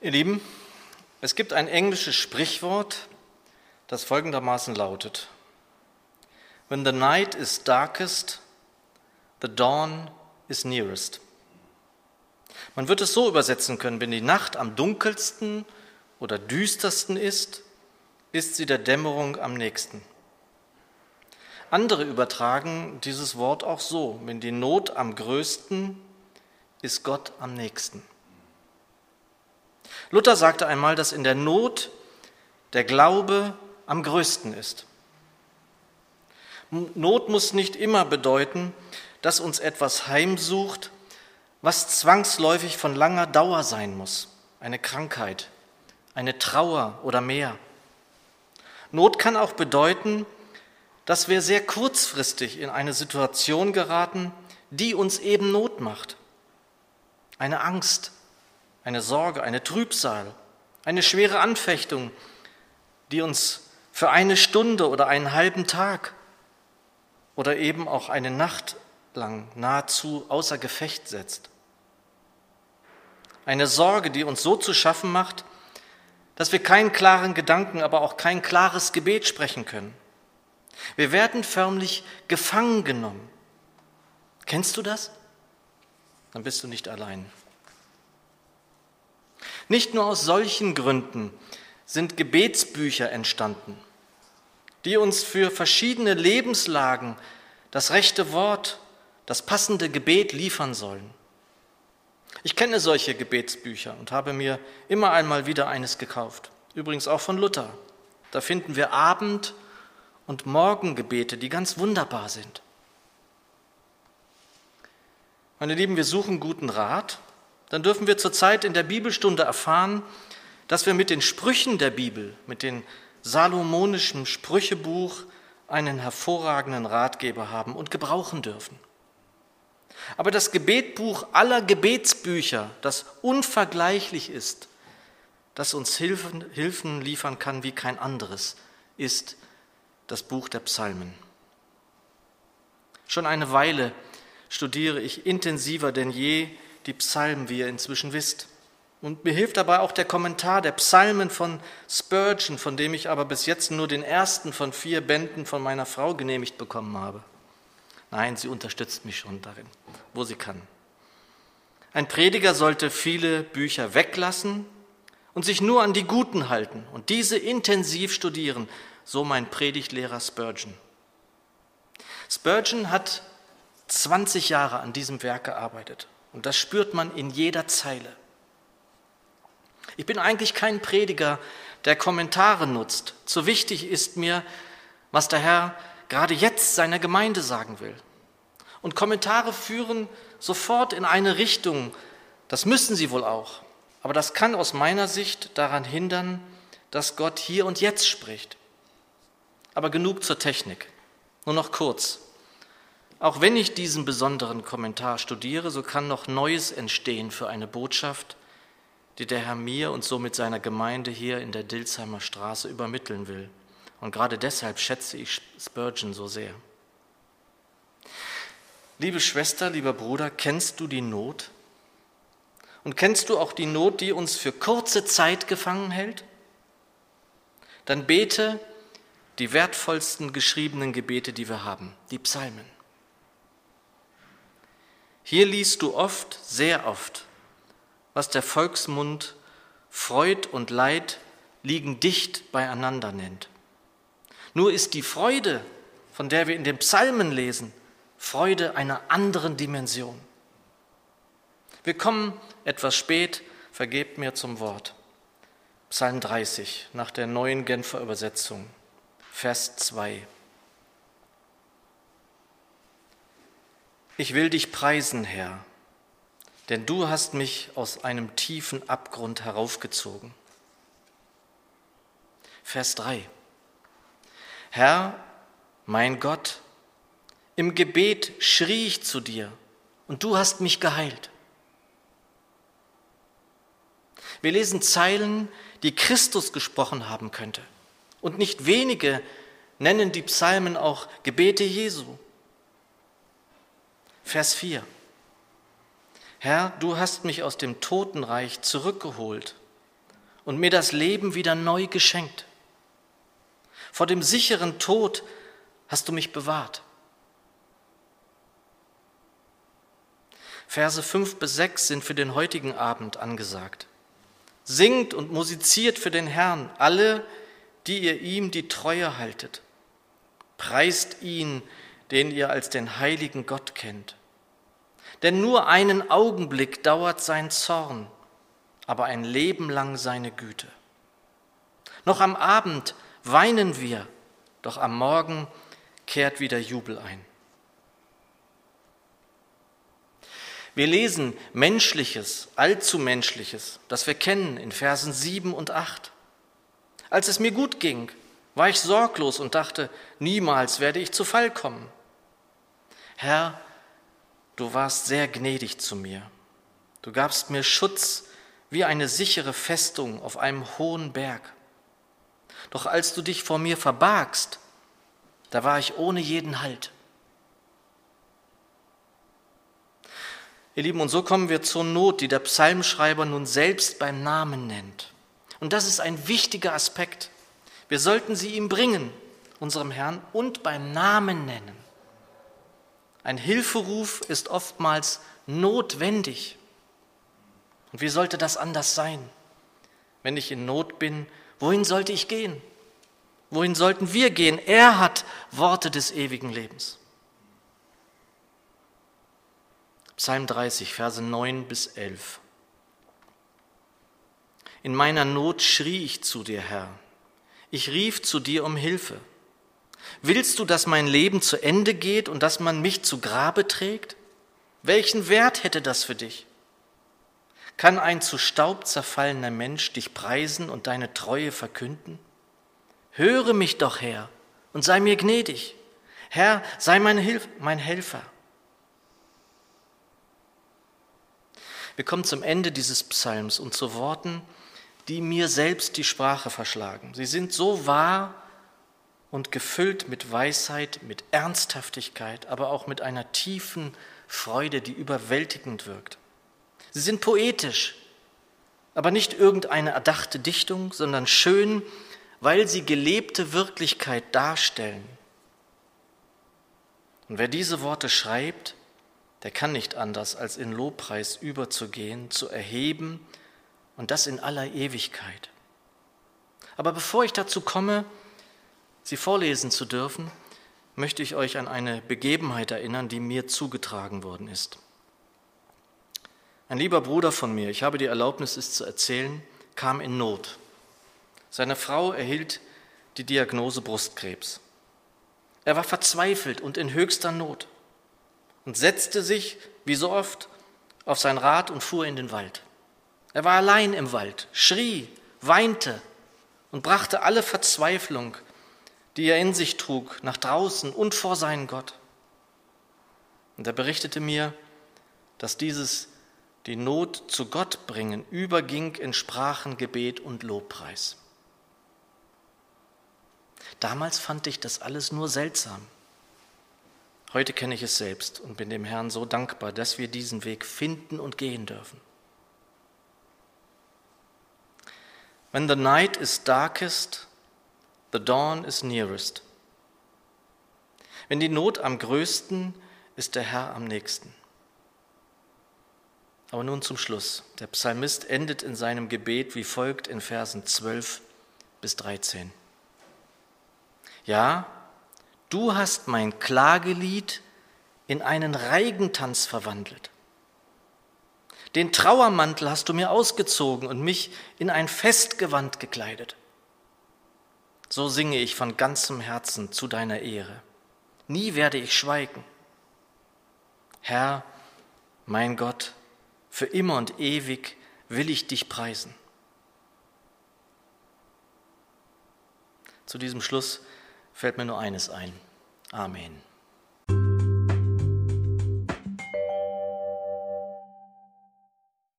Ihr Lieben, es gibt ein englisches Sprichwort, das folgendermaßen lautet. When the night is darkest, the dawn is nearest. Man wird es so übersetzen können, wenn die Nacht am dunkelsten oder düstersten ist, ist sie der Dämmerung am nächsten. Andere übertragen dieses Wort auch so, wenn die Not am größten, ist Gott am nächsten. Luther sagte einmal, dass in der Not der Glaube am größten ist. Not muss nicht immer bedeuten, dass uns etwas heimsucht, was zwangsläufig von langer Dauer sein muss, eine Krankheit, eine Trauer oder mehr. Not kann auch bedeuten, dass wir sehr kurzfristig in eine Situation geraten, die uns eben Not macht. Eine Angst, eine Sorge, eine Trübsal, eine schwere Anfechtung, die uns für eine Stunde oder einen halben Tag oder eben auch eine Nacht lang nahezu außer Gefecht setzt. Eine Sorge, die uns so zu schaffen macht, dass wir keinen klaren Gedanken, aber auch kein klares Gebet sprechen können. Wir werden förmlich gefangen genommen. Kennst du das? Dann bist du nicht allein. Nicht nur aus solchen Gründen sind Gebetsbücher entstanden, die uns für verschiedene Lebenslagen das rechte Wort, das passende Gebet liefern sollen. Ich kenne solche Gebetsbücher und habe mir immer einmal wieder eines gekauft. Übrigens auch von Luther. Da finden wir Abend- und Morgengebete, die ganz wunderbar sind. Meine Lieben, wir suchen guten Rat. Dann dürfen wir zurzeit in der Bibelstunde erfahren, dass wir mit den Sprüchen der Bibel, mit dem salomonischen Sprüchebuch einen hervorragenden Ratgeber haben und gebrauchen dürfen. Aber das Gebetbuch aller Gebetsbücher, das unvergleichlich ist, das uns Hilfen, Hilfen liefern kann wie kein anderes, ist das Buch der Psalmen. Schon eine Weile studiere ich intensiver denn je die Psalmen, wie ihr inzwischen wisst. Und mir hilft dabei auch der Kommentar der Psalmen von Spurgeon, von dem ich aber bis jetzt nur den ersten von vier Bänden von meiner Frau genehmigt bekommen habe. Nein, sie unterstützt mich schon darin, wo sie kann. Ein Prediger sollte viele Bücher weglassen und sich nur an die guten halten und diese intensiv studieren, so mein Predigtlehrer Spurgeon. Spurgeon hat 20 Jahre an diesem Werk gearbeitet und das spürt man in jeder Zeile. Ich bin eigentlich kein Prediger, der Kommentare nutzt. Zu wichtig ist mir, was der Herr gerade jetzt seiner Gemeinde sagen will. Und Kommentare führen sofort in eine Richtung. Das müssen sie wohl auch. Aber das kann aus meiner Sicht daran hindern, dass Gott hier und jetzt spricht. Aber genug zur Technik. Nur noch kurz. Auch wenn ich diesen besonderen Kommentar studiere, so kann noch Neues entstehen für eine Botschaft, die der Herr mir und somit seiner Gemeinde hier in der Dilsheimer Straße übermitteln will. Und gerade deshalb schätze ich Spurgeon so sehr. Liebe Schwester, lieber Bruder, kennst du die Not? Und kennst du auch die Not, die uns für kurze Zeit gefangen hält? Dann bete die wertvollsten geschriebenen Gebete, die wir haben, die Psalmen. Hier liest du oft, sehr oft, was der Volksmund Freud und Leid liegen dicht beieinander nennt. Nur ist die Freude, von der wir in den Psalmen lesen, Freude einer anderen Dimension. Wir kommen etwas spät, vergebt mir zum Wort. Psalm 30 nach der neuen Genfer Übersetzung, Vers 2. Ich will dich preisen, Herr, denn du hast mich aus einem tiefen Abgrund heraufgezogen. Vers 3. Herr, mein Gott, im Gebet schrie ich zu dir und du hast mich geheilt. Wir lesen Zeilen, die Christus gesprochen haben könnte. Und nicht wenige nennen die Psalmen auch Gebete Jesu. Vers 4. Herr, du hast mich aus dem Totenreich zurückgeholt und mir das Leben wieder neu geschenkt. Vor dem sicheren Tod hast du mich bewahrt. Verse 5 bis 6 sind für den heutigen Abend angesagt. Singt und musiziert für den Herrn, alle, die ihr ihm die Treue haltet. Preist ihn, den ihr als den heiligen Gott kennt. Denn nur einen Augenblick dauert sein Zorn, aber ein Leben lang seine Güte. Noch am Abend weinen wir, doch am Morgen kehrt wieder Jubel ein. Wir lesen Menschliches, allzu Menschliches, das wir kennen in Versen 7 und 8. Als es mir gut ging, war ich sorglos und dachte, niemals werde ich zu Fall kommen. Herr, du warst sehr gnädig zu mir. Du gabst mir Schutz wie eine sichere Festung auf einem hohen Berg. Doch als du dich vor mir verbargst, da war ich ohne jeden Halt. Ihr Lieben, und so kommen wir zur Not, die der Psalmschreiber nun selbst beim Namen nennt. Und das ist ein wichtiger Aspekt. Wir sollten sie ihm bringen, unserem Herrn, und beim Namen nennen. Ein Hilferuf ist oftmals notwendig. Und wie sollte das anders sein? Wenn ich in Not bin, wohin sollte ich gehen? Wohin sollten wir gehen? Er hat Worte des ewigen Lebens. Psalm 30, Verse 9 bis 11. In meiner Not schrie ich zu dir, Herr. Ich rief zu dir um Hilfe. Willst du, dass mein Leben zu Ende geht und dass man mich zu Grabe trägt? Welchen Wert hätte das für dich? Kann ein zu Staub zerfallener Mensch dich preisen und deine Treue verkünden? Höre mich doch, Herr, und sei mir gnädig. Herr, sei mein, Hilf mein Helfer. Wir kommen zum Ende dieses Psalms und zu Worten, die mir selbst die Sprache verschlagen. Sie sind so wahr und gefüllt mit Weisheit, mit Ernsthaftigkeit, aber auch mit einer tiefen Freude, die überwältigend wirkt. Sie sind poetisch, aber nicht irgendeine erdachte Dichtung, sondern schön, weil sie gelebte Wirklichkeit darstellen. Und wer diese Worte schreibt, der kann nicht anders, als in Lobpreis überzugehen, zu erheben und das in aller Ewigkeit. Aber bevor ich dazu komme, sie vorlesen zu dürfen, möchte ich euch an eine Begebenheit erinnern, die mir zugetragen worden ist. Ein lieber Bruder von mir, ich habe die Erlaubnis, es zu erzählen, kam in Not. Seine Frau erhielt die Diagnose Brustkrebs. Er war verzweifelt und in höchster Not und setzte sich, wie so oft, auf sein Rad und fuhr in den Wald. Er war allein im Wald, schrie, weinte und brachte alle Verzweiflung, die er in sich trug, nach draußen und vor seinen Gott. Und er berichtete mir, dass dieses die Not zu Gott bringen überging in Sprachen, Gebet und Lobpreis. Damals fand ich das alles nur seltsam. Heute kenne ich es selbst und bin dem Herrn so dankbar, dass wir diesen Weg finden und gehen dürfen. When the night is darkest, the dawn is nearest. Wenn die Not am größten, ist der Herr am nächsten. Aber nun zum Schluss. Der Psalmist endet in seinem Gebet wie folgt in Versen 12 bis 13. Ja, Du hast mein Klagelied in einen Reigentanz verwandelt. Den Trauermantel hast du mir ausgezogen und mich in ein Festgewand gekleidet. So singe ich von ganzem Herzen zu deiner Ehre. Nie werde ich schweigen. Herr, mein Gott, für immer und ewig will ich dich preisen. Zu diesem Schluss fällt mir nur eines ein. Amen.